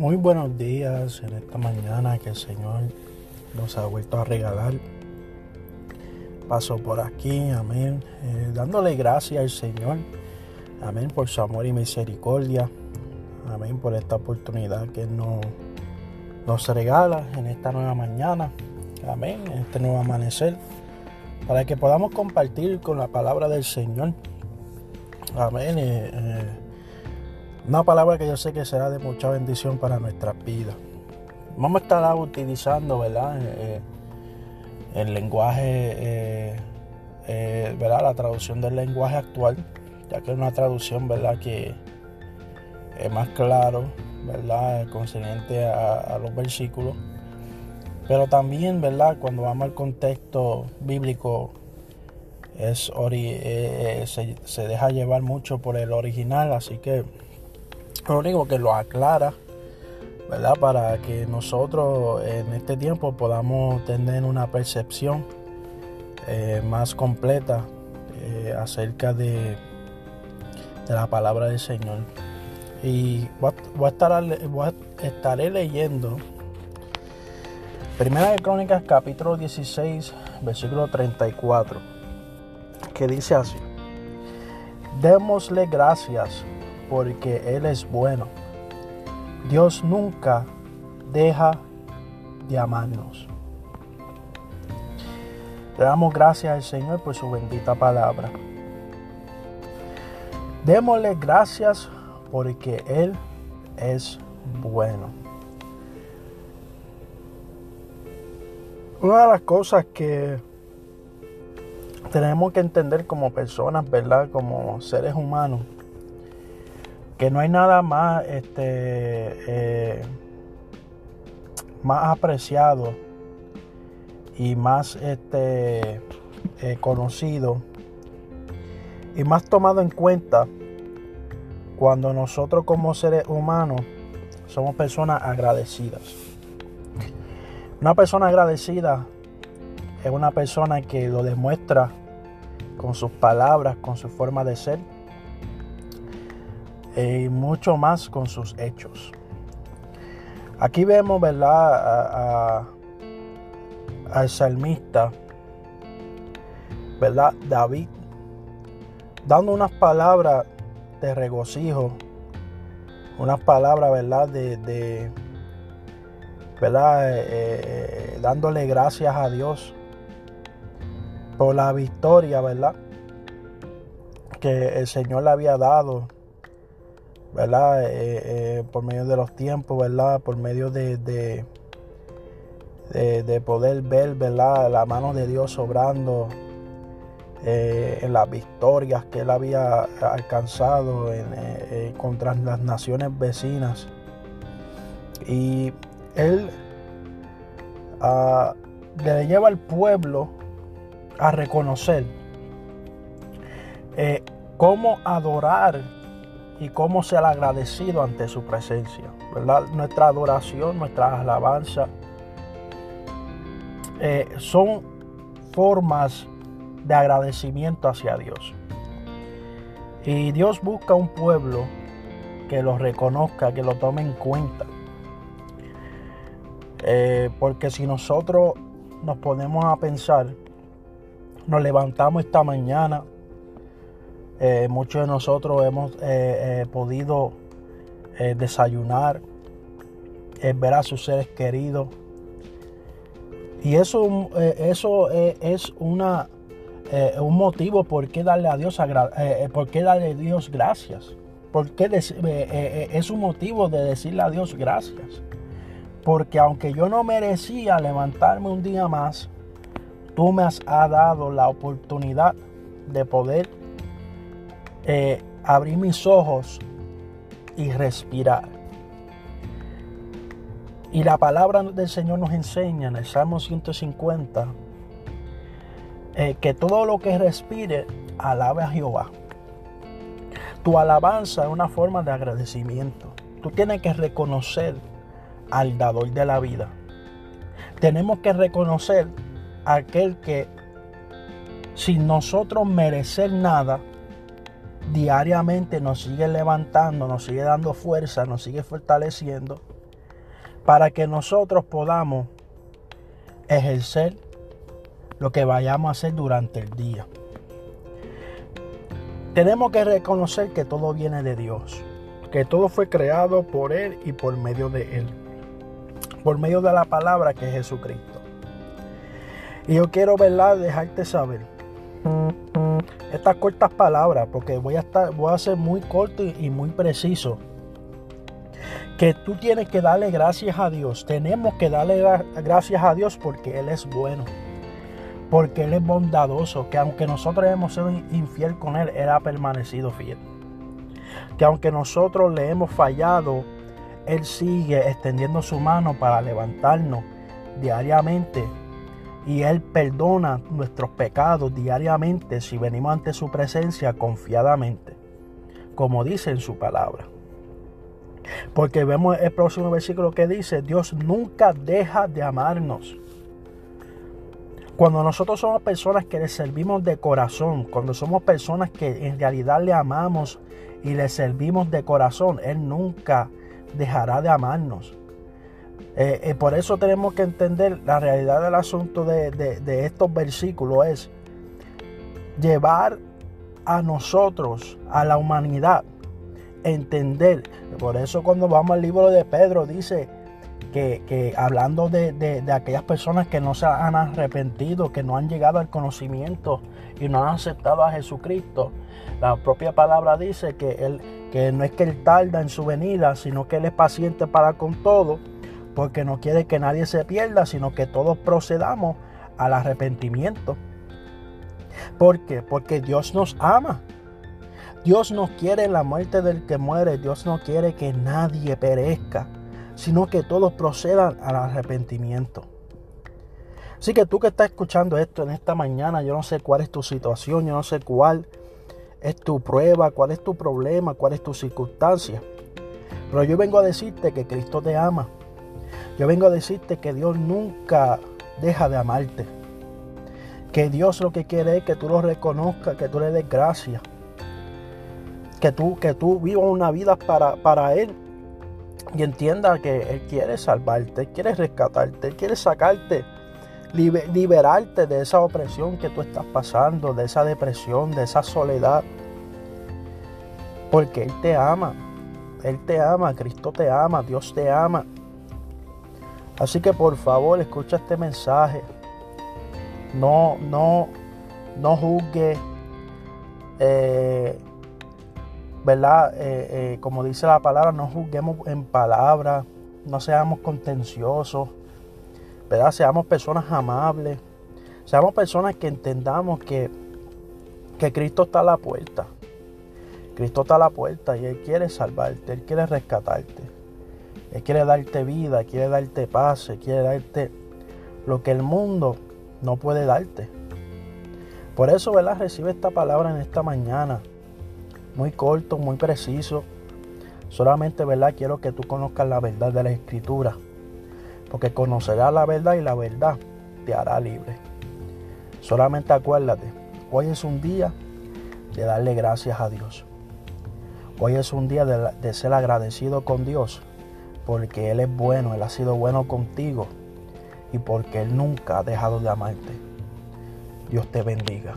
Muy buenos días en esta mañana que el Señor nos ha vuelto a regalar. Paso por aquí, amén, eh, dándole gracias al Señor, amén, por su amor y misericordia, amén, por esta oportunidad que nos, nos regala en esta nueva mañana, amén, en este nuevo amanecer, para que podamos compartir con la palabra del Señor, amén. Eh, eh, una palabra que yo sé que será de mucha bendición para nuestras vidas. Vamos a estar utilizando, ¿verdad? Eh, el lenguaje, eh, ¿verdad? La traducción del lenguaje actual, ya que es una traducción, ¿verdad? Que es más claro, ¿verdad? Concerniente a, los versículos. Pero también, ¿verdad? Cuando vamos al contexto bíblico, es eh, se, se deja llevar mucho por el original, así que lo único que lo aclara, ¿verdad? Para que nosotros en este tiempo podamos tener una percepción eh, más completa eh, acerca de, de, la palabra del Señor. Y voy a, estar, estaré leyendo Primera de Crónicas capítulo 16, versículo 34, que dice así, démosle gracias porque Él es bueno. Dios nunca deja de amarnos. Le damos gracias al Señor por su bendita palabra. Démosle gracias porque Él es bueno. Una de las cosas que tenemos que entender como personas, ¿verdad? Como seres humanos, que no hay nada más, este, eh, más apreciado y más este, eh, conocido y más tomado en cuenta cuando nosotros como seres humanos somos personas agradecidas. Una persona agradecida es una persona que lo demuestra con sus palabras, con su forma de ser y mucho más con sus hechos. Aquí vemos, ¿verdad? al salmista, ¿verdad? David, dando unas palabras de regocijo, unas palabras, ¿verdad? De, ¿verdad? Eh, eh, dándole gracias a Dios por la victoria, ¿verdad? Que el Señor le había dado ¿verdad? Eh, eh, por medio de los tiempos, ¿verdad? Por medio de, de, de, poder ver, ¿verdad? La mano de Dios obrando eh, en las victorias que él había alcanzado en, contra las naciones vecinas. Y él ah, le lleva al pueblo a reconocer cómo adorar y cómo ser agradecido ante su presencia. ¿verdad? Nuestra adoración, nuestra alabanza eh, son formas de agradecimiento hacia Dios. Y Dios busca un pueblo que lo reconozca, que lo tome en cuenta. Eh, porque si nosotros nos ponemos a pensar, nos levantamos esta mañana, eh, muchos de nosotros hemos eh, eh, podido desayunar, ver a sus seres queridos. Y eso, eso es una, un motivo por qué darle a Dios, por qué darle a Dios gracias. Porque es un motivo de decirle a Dios gracias. Porque aunque yo no merecía levantarme un día más, tú me has dado la oportunidad de poder eh, abrir mis ojos y respirar. Y la palabra del Señor nos enseña en el Salmo 150 eh, que todo lo que respire alabe a Jehová. Tu alabanza es una forma de agradecimiento. Tú tienes que reconocer al dador de la vida. Tenemos que reconocer a aquel que sin nosotros merecer nada, diariamente nos sigue levantando, nos sigue dando fuerza, nos sigue fortaleciendo para que nosotros podamos ejercer lo que vayamos a hacer durante el día. Tenemos que reconocer que todo viene de Dios, que todo fue creado por Él y por medio de Él, por medio de la palabra que es Jesucristo. Y yo quiero, ¿verdad?, dejarte saber estas cortas palabras, porque voy a, estar, voy a ser muy corto y, muy preciso que tú tienes que darle gracias a Dios. Tenemos que darle gracias a Dios porque Él es bueno. Porque Él es bondadoso. Que aunque nosotros hemos sido infiel con Él, Él ha permanecido fiel. Que aunque nosotros le hemos fallado, Él sigue extendiendo su mano para levantarnos diariamente. Y Él perdona nuestros pecados diariamente si venimos ante su presencia confiadamente. Como dice en su palabra. Porque vemos el próximo versículo que dice, Dios nunca deja de amarnos. Cuando nosotros somos personas que le servimos de corazón, cuando somos personas que en realidad le amamos y le servimos de corazón, Él nunca dejará de amarnos. Eh, eh, por eso tenemos que entender la realidad del asunto de, de estos versículos es llevar a nosotros, a la humanidad, entender. Por eso cuando vamos al libro de Pedro dice que, hablando de, aquellas personas que no se han arrepentido, que no han llegado al conocimiento y no han aceptado a Jesucristo, la propia palabra dice que, él, que no es que Él tarda en su venida, sino que Él es paciente para con todo, porque no quiere que nadie se pierda, sino que todos procedamos al arrepentimiento. ¿Por qué? Porque Dios nos ama. Dios no quiere la muerte del que muere, Dios no quiere que nadie perezca, sino que todos procedan al arrepentimiento. Así que tú que estás escuchando esto en esta mañana, yo no sé cuál es tu situación, yo no sé cuál es tu prueba, cuál es tu problema, cuál es tu circunstancia. Pero yo vengo a decirte que Cristo te ama. Yo vengo a decirte que Dios nunca deja de amarte. Que Dios lo que quiere es que tú lo reconozcas, que tú le des gracias que tú, que tú vivas una vida para, para Él y entienda que Él quiere salvarte, quiere rescatarte, Él quiere sacarte, liberarte de esa opresión que tú estás pasando, de esa depresión, de esa soledad. Porque Él te ama, Él te ama, Cristo te ama, Dios te ama. Así que por favor escucha este mensaje. No, no, no juzgue. Eh, ¿verdad? Eh, eh, como dice la palabra, no juzguemos en palabras, no seamos contenciosos, ¿verdad? Seamos personas amables, seamos personas que entendamos que, que Cristo está a la puerta. Cristo está a la puerta y Él quiere salvarte, Él quiere rescatarte, Él quiere darte vida, quiere darte paz, quiere darte lo que el mundo no puede darte. Por eso, ¿verdad? Recibe esta palabra en esta mañana muy corto, muy preciso. Solamente, ¿verdad? Quiero que tú conozcas la verdad de la escritura. Porque conocerás la verdad y la verdad te hará libre. Solamente acuérdate, hoy es un día de darle gracias a Dios. Hoy es un día de, de ser agradecido con Dios. Porque Él es bueno, Él ha sido bueno contigo. Y porque Él nunca ha dejado de amarte. Dios te bendiga.